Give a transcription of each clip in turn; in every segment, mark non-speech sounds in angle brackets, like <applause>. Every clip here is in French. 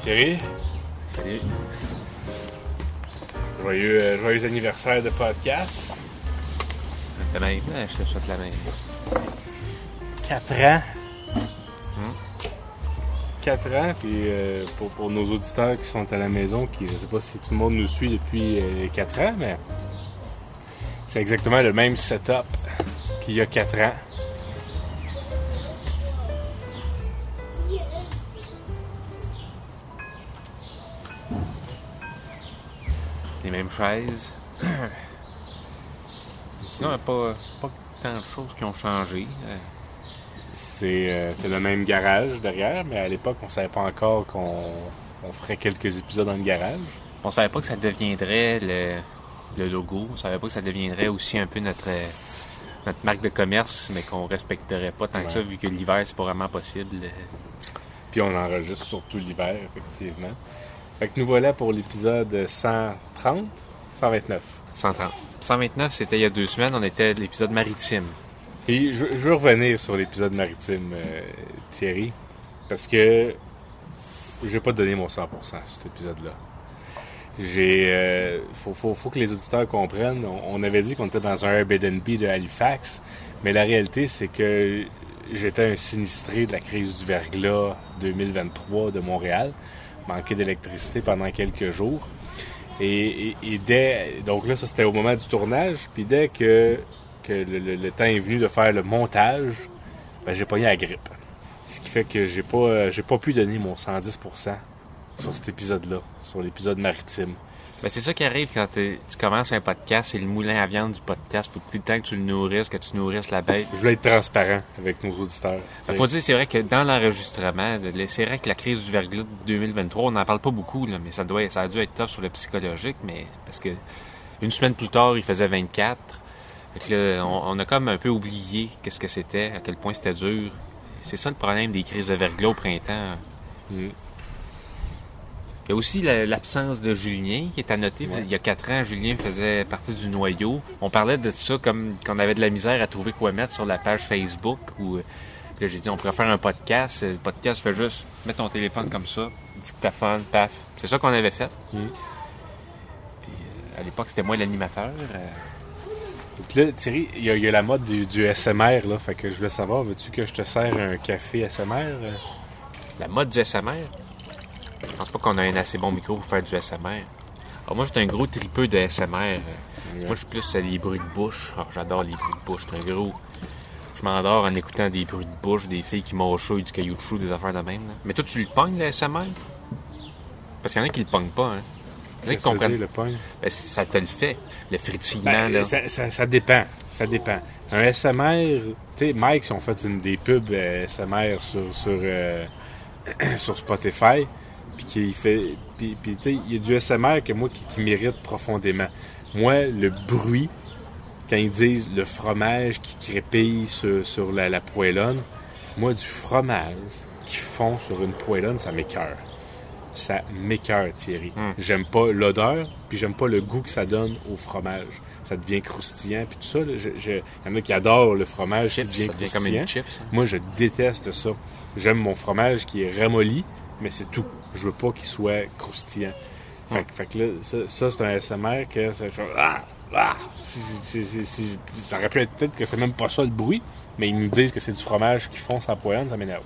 Thierry. Salut. Joyeux, euh, joyeux anniversaire de podcast. La même, je te souhaite la même. 4 ans. 4 ans, puis euh, pour, pour nos auditeurs qui sont à la maison, qui je sais pas si tout le monde nous suit depuis 4 ans, mais c'est exactement le même setup qu'il y a 4 ans. Les mêmes chaises. Sinon, il n'y a pas, pas tant de choses qui ont changé. Euh, C'est euh, c'est le même garage derrière, mais à l'époque, on savait pas encore qu'on on ferait quelques épisodes dans le garage. On savait pas que ça deviendrait le, le logo. On savait pas que ça deviendrait aussi un peu notre, euh, notre marque de commerce, mais qu'on respecterait pas tant que ça, vu que l'hiver, c'est pas vraiment possible. Puis on enregistre surtout l'hiver, effectivement. Fait que nous voilà pour l'épisode 130, 129. 130. 129, c'était il y a deux semaines. On était à l'épisode maritime. Puis je, je veux revenir sur l'épisode maritime, euh, Thierry, parce que j'ai pas donné mon 100% à cet épisode-là. J'ai, euh, faut, faut, faut que les auditeurs comprennent. On, on avait dit qu'on était dans un Airbnb de Halifax, mais la réalité c'est que j'étais un sinistré de la crise du verglas 2023 de Montréal, manqué d'électricité pendant quelques jours. Et, dès donc là ça c'était au moment du tournage, puis dès que le temps est venu de faire le montage, ben, j'ai pogné la grippe. Ce qui fait que j'ai pas euh, j'ai pas pu donner mon 110% sur cet épisode-là, sur l'épisode maritime. Ben, c'est ça qui arrive quand tu commences un podcast, c'est le moulin à viande du podcast. Faut tout le temps que tu le nourrisses, que tu nourrisses la bête. Je voulais être transparent avec nos auditeurs. Il faut dire, c'est vrai que dans l'enregistrement, c'est vrai que la crise du verglas de 2023, on n'en parle pas beaucoup, là, mais ça doit, ça a dû être tough sur le psychologique, mais parce que une semaine plus tard, il faisait 24. Fait que là, on, on a comme un peu oublié qu'est-ce que c'était, à quel point c'était dur. C'est ça le problème des crises de verglas au printemps. Mm. Il y a aussi la- l'absence de Julien qui est à noter. Ouais. Il y a quatre ans, Julien faisait partie du noyau. On parlait de ça comme qu'on avait de la misère à trouver quoi mettre sur la page Facebook. Où, euh, là, j'ai dit, on pourrait faire un podcast. Le podcast fait juste mettre ton téléphone comme ça, dictaphone, paf. C'est ça qu'on avait fait. Mm. Puis, euh, à l'époque, c'était moi l'animateur. euh, Puis là, Thierry, il y, a- il y a la mode du, du SMR, là. Fait que je voulais savoir, veux-tu que je te sers un café SMR? la mode du SMR. Je pense pas qu'on a un assez bon micro pour faire du SMR. Alors moi, j'étais un gros tripeux de SMR. Moi, je suis plus euh, les bruits de bouche. J'adore les bruits de bouche. C'est un gros. Je m'endors en écoutant des bruits de bouche, des filles qui m'enchouillent, du caillou de chou, des affaires de même. là. Mais toi, tu le pognes, le SMR? Parce qu'il y en a qui le pognent pas, hein. Il y en a qui comprennent. le? Ben, ça te le fait, le frétillement, Ben, là. ça, ça- ça dépend. Ça dépend. Un SMR, tu sais, Mike, si on fait une des pubs euh, SMR sur, sur, euh, <clears throat> sur Spotify, puis qu'il fait. Puis, puis, tu sais, il y a du SMR que moi qui, qui m'irrite profondément. Moi, le bruit, quand ils disent le fromage qui crépille sur, sur la, la poêlonne, moi, du fromage qui fond sur une poêlonne, ça m'écœure. Ça m'écœure, Thierry. Hmm. J'aime pas l'odeur, puis j'aime pas le goût que ça donne au fromage. Ça devient croustillant, puis tout ça. Il y en a qui adorent le fromage Chips, qui devient ça devient comme croustillant. une chips. hein. Moi, je déteste ça. J'aime mon fromage qui est ramolli, mais c'est tout. Je veux pas qu'il soit croustillant. Fait, que- fait que là, ça, ça, c'est un SMR que ça fait ah, ah. Si- si- si- si- ça aurait pu être peut-être que c'est même pas ça le bruit, mais ils nous disent que c'est du fromage qui fond sa poêlonne, ça m'énerve.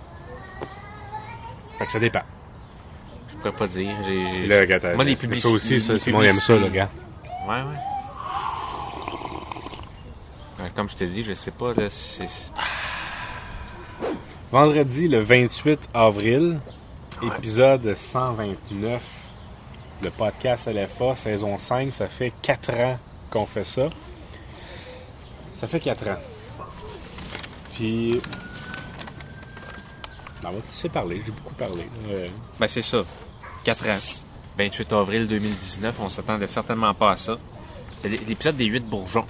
Fait que ça dépend. Je pourrais pas dire. J'ai- là, regarde, Moi, les ça publicités- aussi, ça, Simon aime ça, le gars. Ouais, ouais. Ouais, Comme je te dis, je sais pas, là, c'est... Vendredi, le 28 avril. Épisode 129, le podcast LFA, saison 5. Ça fait 4 ans qu'on fait ça. Ça fait 4 ans. Puis. Ben, on va te laisser parler, j'ai beaucoup parlé. Euh, Ben, c'est ça. 4 ans. 28 avril 2019, on s'attendait certainement pas à ça. C'est l'é- l'épisode des 8 bourgeons.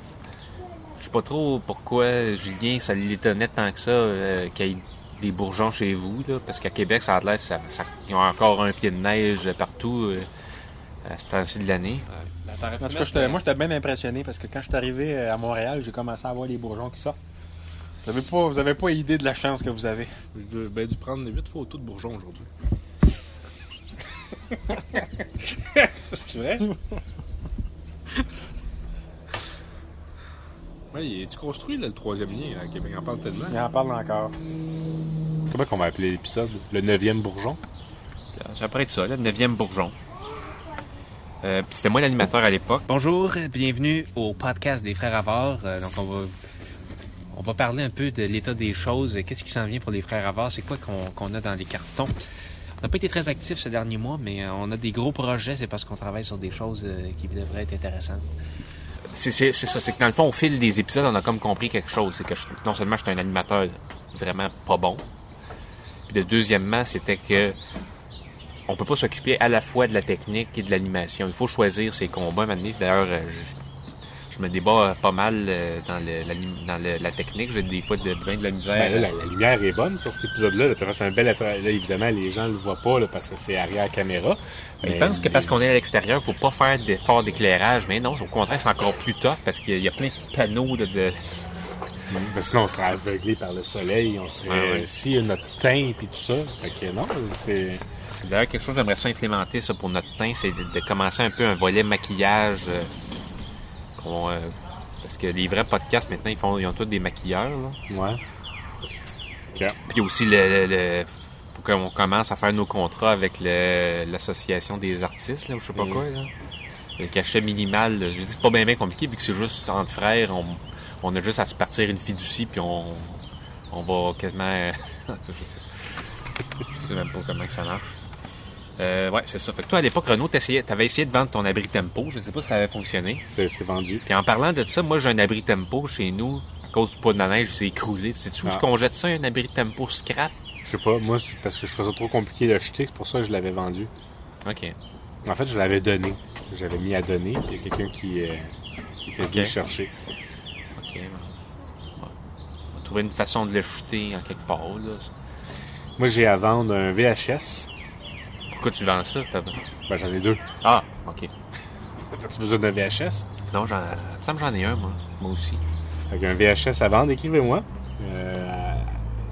Je sais pas trop pourquoi Julien, ça l'étonnait tant que ça euh, qu'il des bourgeons chez vous, là, parce qu'à Québec, ça a l'air, ça, ça, ils ont encore un pied de neige partout euh, à ce temps-ci de l'année. En tout cas, j'étais- moi, j'étais bien impressionné parce que quand je suis arrivé euh, à Montréal, j'ai commencé à voir les bourgeons qui sortent. Vous avez pas, vous avez pas idée de la chance que vous avez. Je devais dû prendre 8 photos de bourgeons aujourd'hui. <laughs> C'est vrai? <laughs> Oui, tu construis là, le troisième lien à Québec? On en parle tellement. Il en parle encore. Comment qu'on va appeler l'épisode? Le neuvième bourgeon? Ça pourrait être ça, le neuvième bourgeon. Euh, C'était moi l'animateur à l'époque. Bonjour, bienvenue au podcast des Frères Avars. Euh, donc, on va, on va parler un peu de l'état des choses. Qu'est-ce qui s'en vient pour les Frères Avars? C'est quoi qu'on qu'on a dans les cartons? On n'a pas été très actifs ces derniers mois, mais euh, on a des gros projets. C'est parce qu'on travaille sur des choses euh, qui devraient être intéressantes. C'est ça, c'est que dans le fond, au fil des épisodes, on a comme compris quelque chose. C'est que je- non seulement j'étais un animateur vraiment pas bon, puis de deuxièmement, c'était que on peut pas s'occuper à la fois de la technique et de l'animation. Il faut choisir ses combats maintenant. D'ailleurs, euh, je, me débat euh, pas mal euh, dans, le- l'anim- dans le- la technique. J'ai des fois de, bien de la misère. Ben, là, la, la lumière est bonne sur cet épisode-là. Tu as fait un bel attra- Là, évidemment, les gens le voient pas là, parce que c'est arrière caméra. Je pense que parce qu'on est à l'extérieur, faut pas faire d'efforts d'éclairage. Mais non, au contraire, c'est encore plus tough parce qu'il y a- il y a plein de panneaux de, de- Ben, sinon, on serait aveuglé par le soleil. On serait. Ouais, ouais. Si notre teint et tout ça. Fait que non, c'est. D'ailleurs, quelque chose que j'aimerais ça implémenter ça pour notre teint, c'est de, de commencer un peu un volet maquillage. euh, qu'on, euh, parce que les vrais podcasts maintenant, ils font, ils ont tous des maquilleurs. là. Ouais. Puis aussi le, le, le- faut qu'on commence à faire nos contrats avec le- l'association des artistes, là, ou je sais pas quoi. Là. Le cachet minimal, là, c'est pas bien bien compliqué vu que c'est juste entre frères, on, on a juste à se partir une fiducie puis on, on va quasiment. <laughs> je, sais, je sais même pas comment que ça marche. Euh, ouais, c'est ça. Fait que toi, à l'époque, t'essayais- t'avais essayé de vendre ton abri tempo. Je sais pas si ça avait fonctionné. C'est vendu. Puis en parlant de ça, moi, j'ai un abri tempo chez nous. À cause du poids de la neige, c'est écroulé. Sais-tu où Ah. qu'on jette ça, un abri tempo scrap? Je sais pas, moi, c'est parce que je trouvais ça trop compliqué de l'acheter, c'est pour ça que je l'avais vendu. OK. En fait, je l'avais donné. J'avais mis à donner, il y a quelqu'un qui, euh, qui était venu chercher. OK. On va trouver une façon de le jeter en quelque part, là. Moi, j'ai à vendre un VHS. Pourquoi tu vends ça? Ben, j'en ai deux. Ah, OK. As-tu besoin d'un VHS? Non, j'en... Ça me j'en ai un, moi. Moi aussi. Fait un VHS à vendre, écrivez-moi. Euh,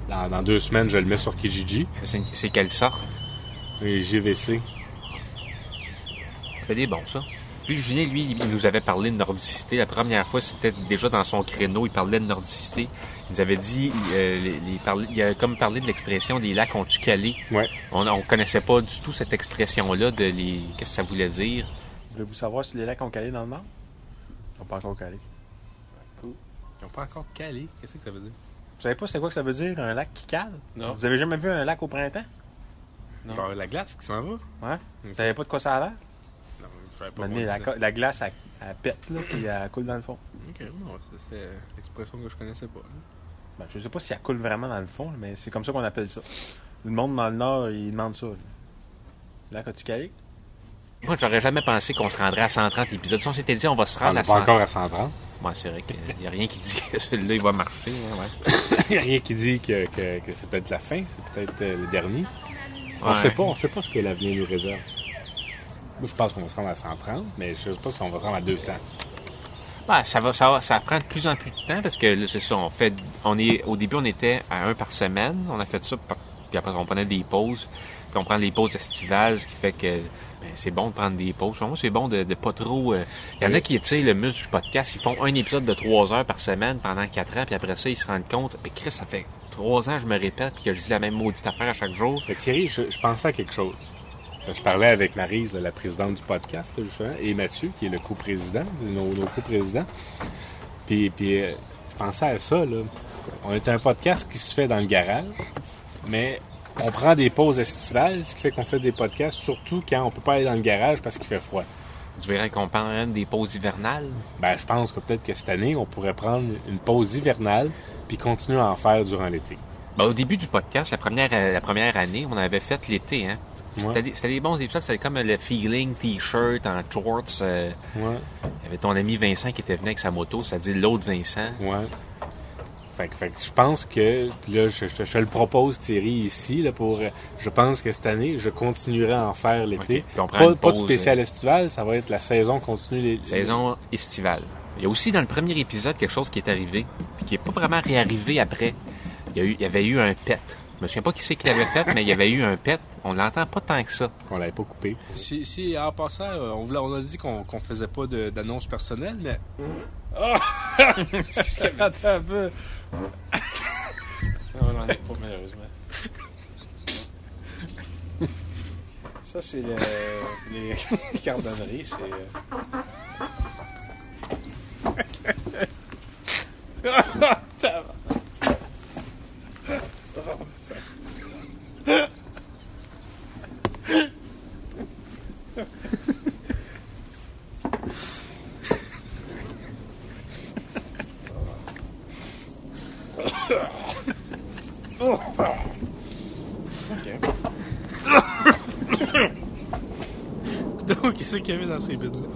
dans, dans deux semaines, je le mets sur Kijiji. C'est, c'est quelle sorte? Et JVC. Ça fait des bons, ça. Puis Julien, lui, il nous avait parlé de nordicité. La première fois, c'était déjà dans son créneau. Il parlait de nordicité. Il nous avait dit, euh, les- les parler- il a comme parlé de l'expression des lacs ont-tu calé. Ouais. On, on connaissait pas du tout cette expression-là de les. Qu'est-ce que ça voulait dire? Voulez-vous savoir si les lacs ont calé dans le nord? Ils n'ont pas encore calé. Ils n'ont pas encore calé. Qu'est-ce que ça veut dire? Vous savez pas c'est quoi que ça veut dire, un lac qui cale? Non. Vous avez jamais vu un lac au printemps? Non. Genre la glace qui s'en va? Ouais. Vous savez pas de quoi ça a l'air? Pas. Maintenant, la, ça. co- la glace, elle, elle pète, là, puis elle coule dans le fond. Ok, non, c'était l'expression que je connaissais pas. là. Ben, je sais pas si elle coule vraiment dans le fond, mais c'est comme ça qu'on appelle ça. Le monde dans le nord, il demande ça. là. Lac as-tu calé? Moi, j'aurais jamais pensé qu'on se rendrait à 130 épisodes. Si on s'était dit, on va se On rendre n'est à pas 130. encore à 130. Ouais, c'est vrai qu'il n'y a rien qui dit que celui-là, il va marcher. hein, ouais. <laughs> Il n'y a rien qui dit que, que, que c'est peut-être la fin, c'est peut-être euh, le dernier. On Ouais. sait pas, on sait pas ce que l'avenir nous réserve. Je pense qu'on va se rendre à 130, mais je sais pas si on va se rendre à 200. Ouais, ça va, ça va, ça prend de plus en plus de temps parce que là, c'est ça, on fait, on est, au début, on était à un par semaine. On a fait ça, par- puis après, on prenait des pauses. Puis on prend les pauses estivales, ce qui fait que ben, c'est bon de prendre des pauses. Moi, c'est bon de, de pas trop. euh, Il y en a qui, tu sais, le muscle du podcast, ils font un épisode de trois heures par semaine pendant quatre ans, puis après ça, ils se rendent compte, mais Chris, ça fait trois ans, je me répète, puis que je dis la même maudite affaire à chaque jour. Que Thierry, je, je pensais à quelque chose. Je parlais avec Marise, la présidente du podcast, là, justement, et Mathieu, qui est le co-président, nos, nos co-présidents. Puis, puis euh, je pensais à ça, là. On est un podcast qui se fait dans le garage, mais on prend des pauses estivales, ce qui fait qu'on fait des podcasts, surtout quand on peut pas aller dans le garage parce qu'il fait froid. Tu verrais qu'on prend des pauses hivernales? Ben, je pense que peut-être que cette année, on pourrait prendre une pause hivernale puis continuer à en faire durant l'été. Ben, au début du podcast, la première, euh, la première année, on avait fait l'été, hein. C'était Ouais. des, bons épisodes, c'était comme le feeling t-shirt en shorts. euh, Ouais. il y avait ton ami Vincent qui était venu avec sa moto, c'est-à-dire l'autre Vincent. Ouais. Fait que, fait que je pense que, puis là, je, je- je te le propose, Thierry, ici, là, pour, euh, je pense que cette année, je continuerai à en faire l'été. Ok. Puis on prend Pas, pas de spécial estival, ça va être la saison continue. Les, Saison estivale. Il y a aussi dans le premier épisode quelque chose qui est arrivé, puis qui est pas vraiment réarrivé après. Il y, a eu, il y avait eu un pet. Je me souviens pas qui c'est qui l'avait fait, mais il y avait eu un pet. On l'entend pas tant que ça. Qu'on l'avait pas coupé. Si, si en passant, euh, on, voulait, on a dit qu'on qu'on faisait pas d'annonce personnelle, mais. Ah! <laughs> Qu'est-ce qu'il y avait? Attends un peu. Non, on n'en est pas, malheureusement. Ça, c'est le, les <laughs> cardonneries. C'est. euh, Tabarnak. Qu'il y avait dans ces bides-là?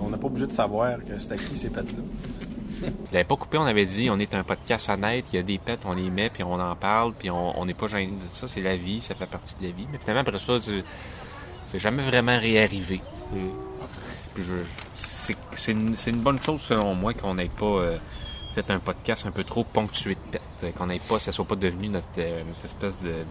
On n'a pas obligé de savoir que c'était qui ces pets-là. Je l'avais pas coupé, on avait dit, on est un podcast honnête, il y a des pets, on les met, puis on en parle, puis on n'est pas gêné de ça, c'est la vie, ça fait partie de la vie. Mais finalement, après ça, c'est- jamais vraiment réarrivé. Puis je- c'est c'est une, c'est une bonne chose, selon moi, qu'on n'ait pas euh, fait un podcast un peu trop ponctué de pets. Qu'on n'ait pas, ça soit pas devenu notre, euh, notre espèce de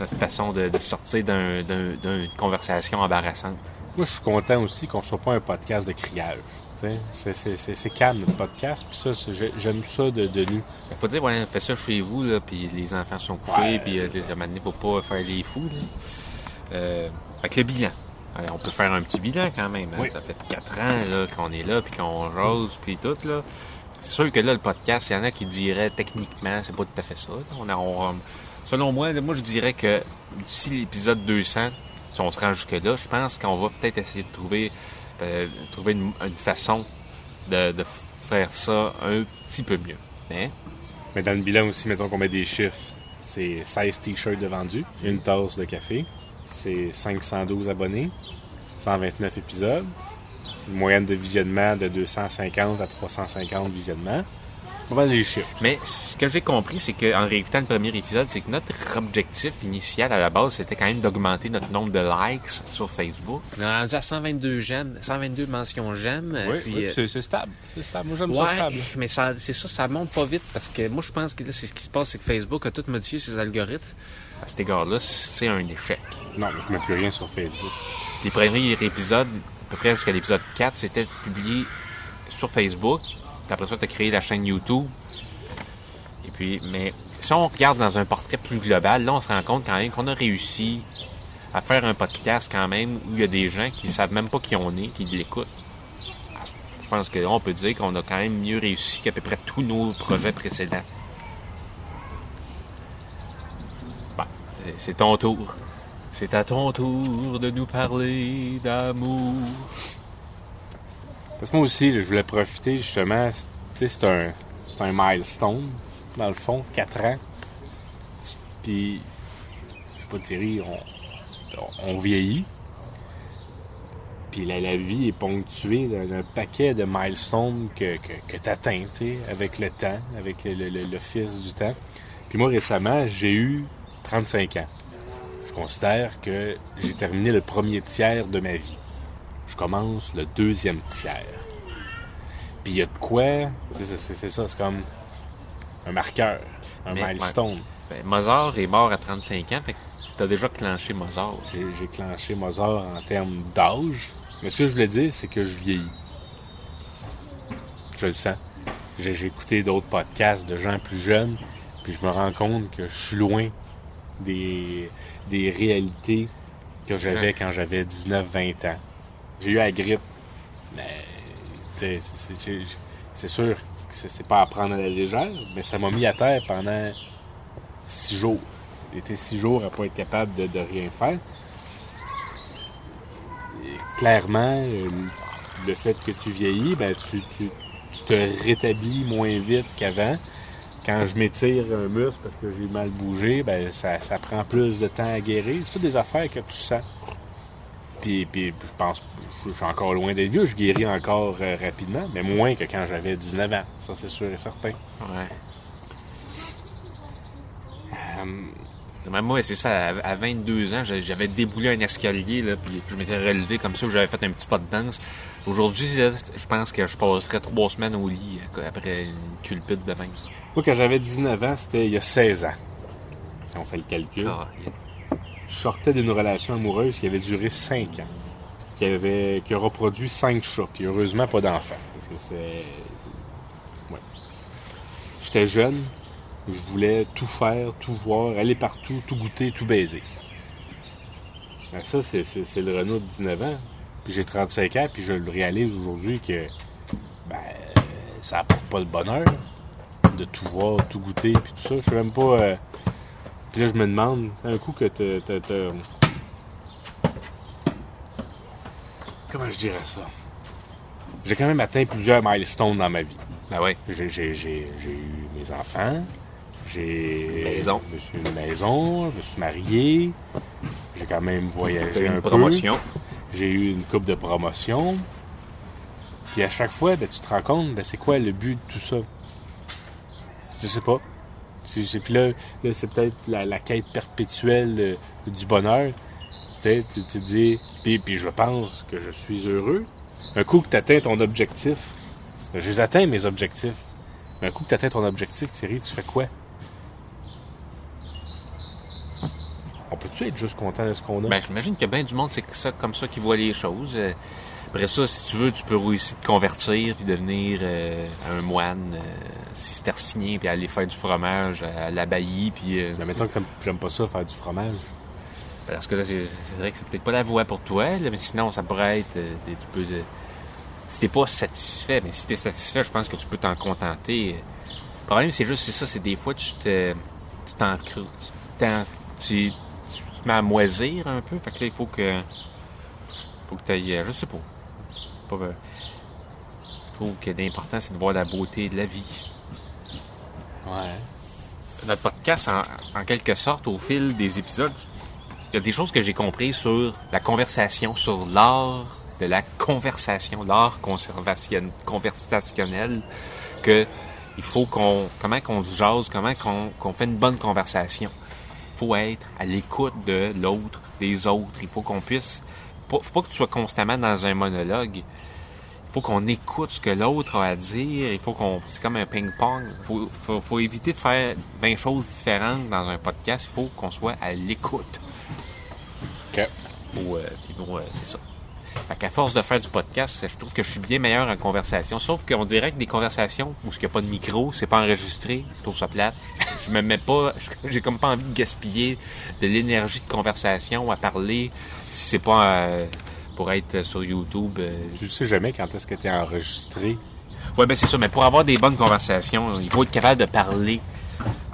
notre façon de, de sortir d'un- d'un- d'une conversation embarrassante. Moi, je suis content aussi qu'on soit pas un podcast de criage. C'est- calme, notre podcast. Puis ça, j'aime ça de, de nous. Il faut dire, ouais, fais ça chez vous, là, puis les enfants sont couchés, puis euh, il faut pas faire les fous. Là. Euh, avec le bilan. On peut faire un petit bilan quand même. hein. Oui. Ça fait quatre ans là, qu'on est là, puis qu'on jase, puis tout. là. C'est sûr que là, le podcast, il y en a qui diraient techniquement, c'est pas tout à fait ça. On a- on- selon moi, moi, je dirais que d'ici l'épisode 200, si on se rend jusque-là, je pense qu'on va peut-être essayer de trouver, euh, trouver une, une façon de, de faire ça un petit peu mieux. Mais Mais dans le bilan aussi, mettons qu'on met des chiffres. C'est 16 t-shirts de vendus, une tasse de café, c'est 512 abonnés, 129 épisodes, une moyenne de visionnement de 250 à 350 visionnements. Pas mal les chiffres. Mais ce que j'ai compris, c'est qu'en réécoutant le premier épisode, c'est que notre objectif initial à la base, c'était quand même d'augmenter notre nombre de likes sur Facebook. On est rendu à 122 j'aime, 122 mentions j'aime. Oui, puis, oui, euh, c'est c'est stable. C'est stable. Moi, j'aime ça Ouais, stable. mais ça, c'est ça, ça monte pas vite parce que moi je pense que là, c'est ce qui se passe, c'est que Facebook a tout modifié ses algorithmes. À cet égard-là, c'est un échec. Non, mais je mets plus rien sur Facebook. Les premiers épisodes, à peu près jusqu'à l'épisode 4, c'était publié sur Facebook. Puis après ça, tu as créé la chaîne YouTube. Et puis, mais si on regarde dans un portrait plus global, là, on se rend compte quand même qu'on a réussi à faire un podcast quand même où il y a des gens qui savent même pas qui on est, qui l'écoutent. Je pense que là, on peut dire qu'on a quand même mieux réussi qu'à peu près tous nos projets précédents. Bon, c'est ton tour. C'est à ton tour de nous parler d'amour. Parce que moi aussi, je voulais profiter justement, c'est- un, un milestone, dans le fond, 4 ans. Puis, je sais pas, Thierry, on, on, vieillit. Puis la, la vie est ponctuée d'un paquet de milestones que, que, que tu atteins, avec le temps, avec le, le, le- le fils du temps. Puis moi, récemment, j'ai eu 35 ans. Je considère que j'ai terminé le premier tiers de ma vie je commence le deuxième tiers. Puis il y a de quoi, c'est ça, c'est comme un marqueur, un Mais, milestone. Ben, Mozart est mort à 35 ans, fait que t'as déjà clenché Mozart. J'ai clenché Mozart en termes d'âge, mais ce que je voulais dire, c'est que je vieillis. Je le sens. J'ai écouté d'autres podcasts de gens plus jeunes, puis je me rends compte que je suis loin des, des réalités que j'avais quand j'avais 19-20 ans. J'ai eu la grippe, mais c'est- sûr que c'est pas à prendre à la légère, mais ça m'a mis à terre pendant six jours. J'ai six jours à pas être capable de, rien faire. Et clairement, le fait que tu vieillis, ben tu te rétablis moins vite qu'avant. Quand je m'étire un muscle parce que j'ai mal bougé, ben ça, ça prend plus de temps à guérir. C'est toutes des affaires que tu sens. Puis, puis je pense, je suis encore loin d'être vieux, je guéris encore euh, rapidement, mais moins que quand j'avais 19 ans. Ça, c'est sûr et certain. Ouais. Euh, Même moi, c'est ça, à à 22 ans, j'a- j'avais déboulé un escalier, là, puis je m'étais relevé comme ça, j'avais fait un petit pas de danse. Aujourd'hui, je pense que je passerais trois semaines au lit euh, après une culpute de même. Moi, quand j'avais 19 ans, c'était il y a 16 ans. on fait le calcul. Sortais d'une relation amoureuse qui avait duré 5 ans. Qui avait qui a reproduit 5 chats. Puis heureusement, pas d'enfants. Parce que c'est. Ouais. J'étais jeune. Je voulais tout faire, tout voir, aller partout, tout goûter, tout baiser. Ben, ça, c'est, le Renault de 19 ans. Puis j'ai 35 ans, puis je le réalise aujourd'hui que ben, ça apporte pas le bonheur de tout voir, tout goûter, puis tout ça. Je sais même pas. euh, Puis là, je me demande, un coup que t'as. Comment je dirais ça? J'ai quand même atteint plusieurs milestones dans ma vie. Ben ouais. J'ai, j'ai- j'ai- j'ai eu mes enfants. J'ai. Maison. Je me suis une maison. Je me suis marié. J'ai quand même voyagé eu un une peu. promotion. J'ai eu une coupe de promotion. Puis à chaque fois, ben, tu te rends compte, ben, c'est quoi le but de tout ça? Je sais pas. Puis là, là, c'est peut-être la, quête perpétuelle du bonheur. Tu te dis, puis, puis je pense que je suis heureux. Un coup que tu atteins ton objectif, je les atteins mes objectifs. Mais un coup que tu atteins ton objectif, Thierry, tu fais quoi? On peut-tu être juste content de ce qu'on a? Ben, j'imagine qu'il y a bien du monde, c'est comme ça qui voit les choses. Euh, Après ça, si tu veux, tu peux aussi te convertir puis devenir euh, un moine euh, cistercien puis aller faire du fromage à l'abbaye puis euh, Mais mettons que j'aime pas ça, faire du fromage. parce que là c'est vrai que c'est peut-être pas la voie pour toi, là, mais sinon ça pourrait être euh, tu peux de si t'es pas satisfait, mais si t'es satisfait, je pense que tu peux t'en contenter. Le problème c'est juste c'est ça, c'est des fois tu te tu t'en tu, t'en- tu, tu te mets à moisir un peu, fait que là il faut que faut que t'ailles, je sais pas. Pas, euh, je trouve que l'important c'est de voir la beauté de la vie. Ouais. Notre podcast, en, en quelque sorte, au fil des épisodes, il y a des choses que j'ai comprises sur la conversation, sur l'art de la conversation, l'art conservation- conversationnel, que il faut qu'on, comment qu'on se jase, comment qu'on, qu'on fait une bonne conversation. Il faut être à l'écoute de l'autre, des autres. Il faut qu'on puisse, pas- faut pas que tu sois constamment dans un monologue. Il faut qu'on écoute ce que l'autre a à dire. Il faut qu'on, c'est comme un ping-pong. Il faut, faut, faut éviter de faire 20 choses différentes dans un podcast. Il faut qu'on soit à l'écoute. OK. Faut, euh, bon, euh, c'est ça. Fait qu'à force de faire du podcast, je trouve que je suis bien meilleur en conversation. Sauf qu'on dirait que des conversations où il n'y a pas de micro, c'est pas enregistré, je trouve ça plate. Je me mets pas, <laughs> j'ai comme pas envie de gaspiller de l'énergie de conversation à parler si c'est pas euh, pour être sur YouTube. euh, Tu sais jamais quand est-ce que t'es enregistré. Ouais, ben c'est ça, mais pour avoir des bonnes conversations, il faut être capable de parler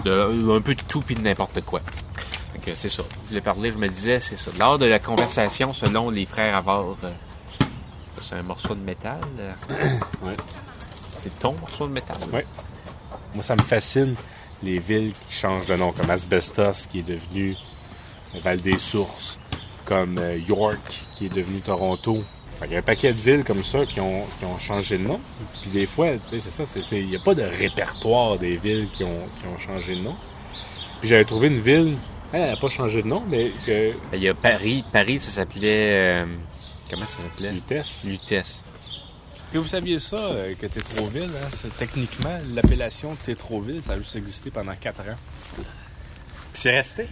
de un peu de tout puis de n'importe quoi. Fait que c'est ça. Je l'ai parlé, je me disais, c'est ça. L'art de la conversation selon les frères Avard. euh, c'est un morceau de métal. euh. <coughs> Ouais. C'est ton morceau de métal. Ouais. Moi, ça me fascine les villes qui changent de nom, comme Asbestos, qui est devenu Val-des-Sources, comme euh, York, qui est devenu Toronto. Il y a un paquet de villes comme ça qui ont, qui ont changé de nom. Puis des fois, tu sais, c'est ça, c'est- c'est- il n'y a pas de répertoire des villes qui ont, qui ont changé de nom. Puis j'avais trouvé une ville, elle n'a pas changé de nom, mais que Il y a Paris. Paris, ça s'appelait... euh, comment ça s'appelait? Lutèce. Lutèce. Puis vous saviez ça, euh, que Tétroville, hein, c'est techniquement l'appellation Tétroville, ça a juste existé pendant 4 ans. Puis c'est resté.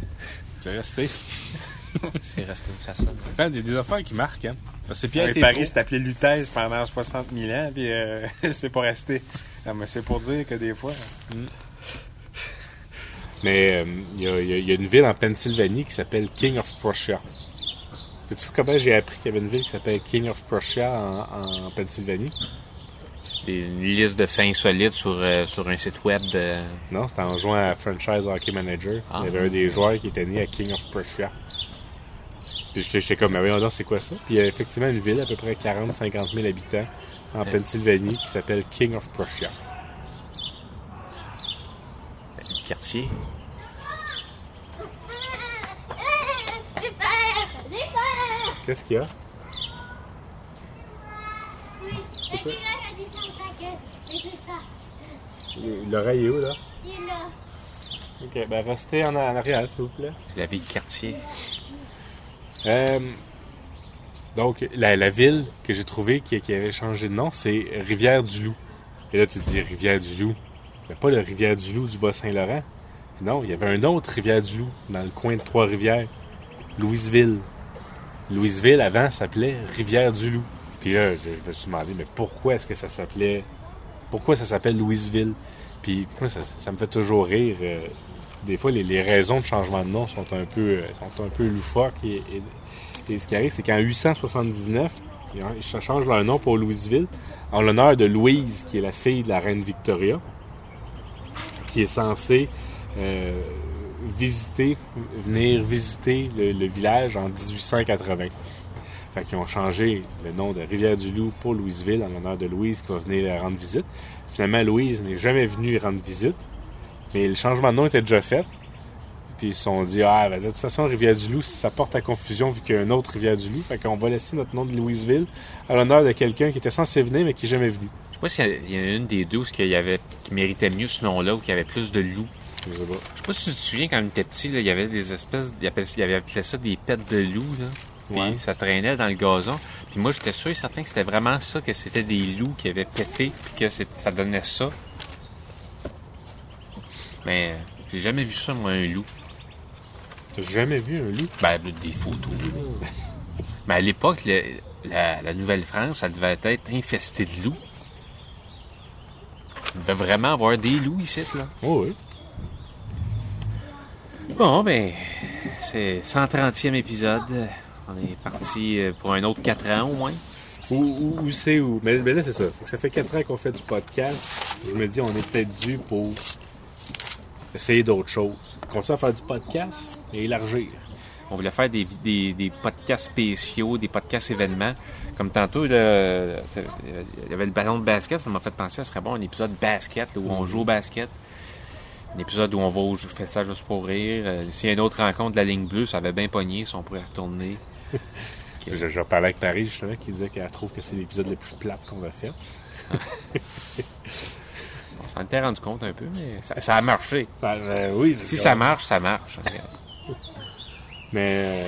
C'est resté. <laughs> C'est resté, ça sonne. Hein, des, des affaires qui marquent, hein. Parce que c'est Pierre Ouais. Paris s'est appelé Lutèce pendant 60 000 ans, puis euh, <laughs> c'est pas resté. Non, mais c'est pour dire que des fois. Mais euh, il y, a, y a- il y a une ville en Pennsylvanie qui s'appelle King of Prussia. Sais-tu comment j'ai appris qu'il y avait une ville qui s'appelle King of Prussia en, en Pennsylvanie? Une liste de faits insolites sur, euh, sur un site web de... Non, c'était en jouant à Franchise Hockey Manager. Ah. Il y avait un des joueurs qui était né à King of Prussia. Puis j'étais- comme, mais voyons c'est quoi ça? Puis il y a effectivement une ville à peu près 40-50 000 habitants en. Pennsylvanie qui s'appelle King of Prussia. du quartier. J'ai peur! J'ai peur! Qu'est-ce qu'il y a? Oui, le tigre a dit ça ta gueule. Et tout ça. L'oreille est où, là? Il est là. Ok, ben restez en, en arrière, s'il vous plaît. La vie de quartier. Euh, donc, la, la ville que j'ai trouvée qui, qui avait changé de nom, c'est Rivière-du-Loup. Et là, tu te dis Rivière-du-Loup. Mais pas le Rivière-du-Loup du Bas-Saint-Laurent. Non, il y avait un autre Rivière-du-Loup dans le coin de Trois-Rivières. Louisville. Louisville, avant, s'appelait Rivière-du-Loup. Puis là, je, je me suis demandé, mais pourquoi est-ce que ça s'appelait... Pourquoi ça s'appelle Louisville? Puis moi, ça, ça me fait toujours rire. euh, des fois, les, raisons de changement de nom sont un peu, euh, sont un peu loufoques. Et, ce qui arrive, c'est qu'en 879, ils ont- ils changent leur nom pour Louisville en l'honneur de Louise, qui est la fille de la reine Victoria, qui est censée euh, visiter, venir visiter le, village en 1880. Fait qu'ils ont changé le nom de Rivière-du-Loup pour Louisville en l'honneur de Louise qui va venir rendre visite. Finalement, Louise n'est jamais venue rendre visite, mais le changement de nom était déjà fait. Puis ils se sont dit, ah, ben, de toute façon, Rivière-du-Loup, ça porte à confusion vu qu'il y a un autre Rivière-du-Loup. Fait qu'on va laisser notre nom de Louisville à l'honneur de quelqu'un qui était censé venir, mais qui n'est jamais venu. Je sais pas s'il y en a une des deux où il y avait, qui méritait mieux ce nom-là ou qui avait plus de loups. Je sais pas. Je sais pas si tu te souviens quand on était petit, là, il y avait des espèces, il y avait, il y avait appelé ça des pets de loups, là. Puis Ouais. ça traînait dans le gazon. Puis moi, j'étais sûr et certain que c'était vraiment ça, que c'était des loups qui avaient pété, puis que ça donnait ça. Mais euh, j'ai jamais vu ça, moi, un loup. T'as jamais vu un loup? Ben, des photos. <laughs> Mais à l'époque, la, la Nouvelle-France, ça devait être infesté de loups. Il devait vraiment avoir des loups ici, là. Oh oui. Bon, ben, c'est 130e épisode. On est parti euh, pour un autre 4 ans au moins. Où, où, où c'est où? Mais, mais là, c'est ça. C'est que ça fait 4 ans qu'on fait du podcast. Je me dis, on est peut-être dû pour essayer d'autres choses. Continuer à faire du podcast et élargir. On voulait faire des, des, des podcasts spéciaux, des podcasts événements. Comme tantôt, là, il y avait le ballon de basket, ça m'a fait penser, ce serait bon un épisode basket, là, où on joue au basket. Un épisode où on va au je fais ça juste pour rire. Euh, S'il y a une autre rencontre de la ligne bleue, ça avait bien pogné, si on pourrait retourner. <laughs> Je, je parlais avec Paris, justement, qui disait qu'elle trouve que c'est l'épisode le plus plate qu'on a fait. <laughs> On s'en était rendu compte un peu, mais ça, ça a marché. Ça, euh, oui. Si ça marche, ça marche. <laughs> Mais,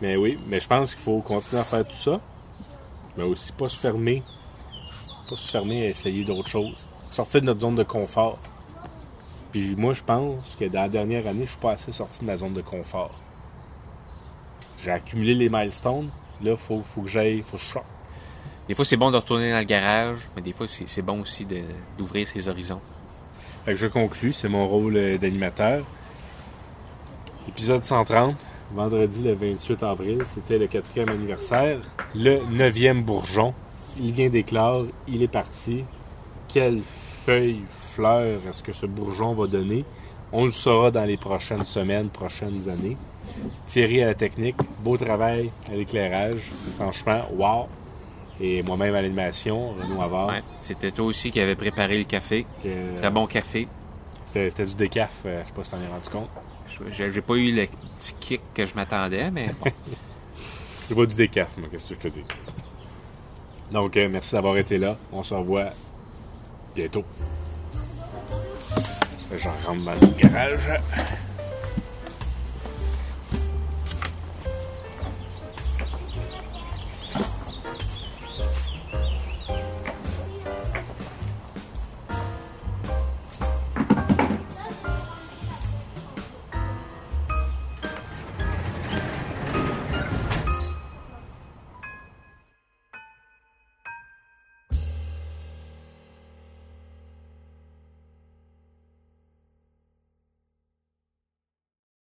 mais oui, mais je pense qu'il faut continuer à faire tout ça. Mais aussi pas se fermer. Pas se fermer à essayer d'autres choses. Sortir de notre zone de confort. Puis moi, je pense que dans la dernière année, je suis pas assez sorti de la zone de confort. J'ai accumulé les milestones. Là, faut, faut que j'aille, faut que je sorte. Des fois, c'est bon de retourner dans le garage, mais des fois, c'est bon aussi d'ouvrir ses horizons. Fait que je conclus, c'est mon rôle euh, d'animateur. Épisode 130, vendredi le 28 avril, c'était le quatrième anniversaire. Le neuvième bourgeon, il vient d'éclore, il est parti. Quelle feuille, fleur est-ce que ce bourgeon va donner? On le saura dans les prochaines semaines, prochaines années. Thierry à la technique, beau travail à l'éclairage. Franchement, wow! Et moi-même à l'animation, Renaud Havard. Ouais, C'était toi aussi qui avais préparé le café. que- Très bon café. C'était c'était du décaf, euh, je sais pas si t'en es rendu compte. J'ai j'ai pas eu le petit kick que je m'attendais, mais bon. <laughs> C'est pas du décaf, moi, qu'est-ce que je te dis? Donc, euh, merci d'avoir été là. On se revoit bientôt. J'en rentre dans le garage.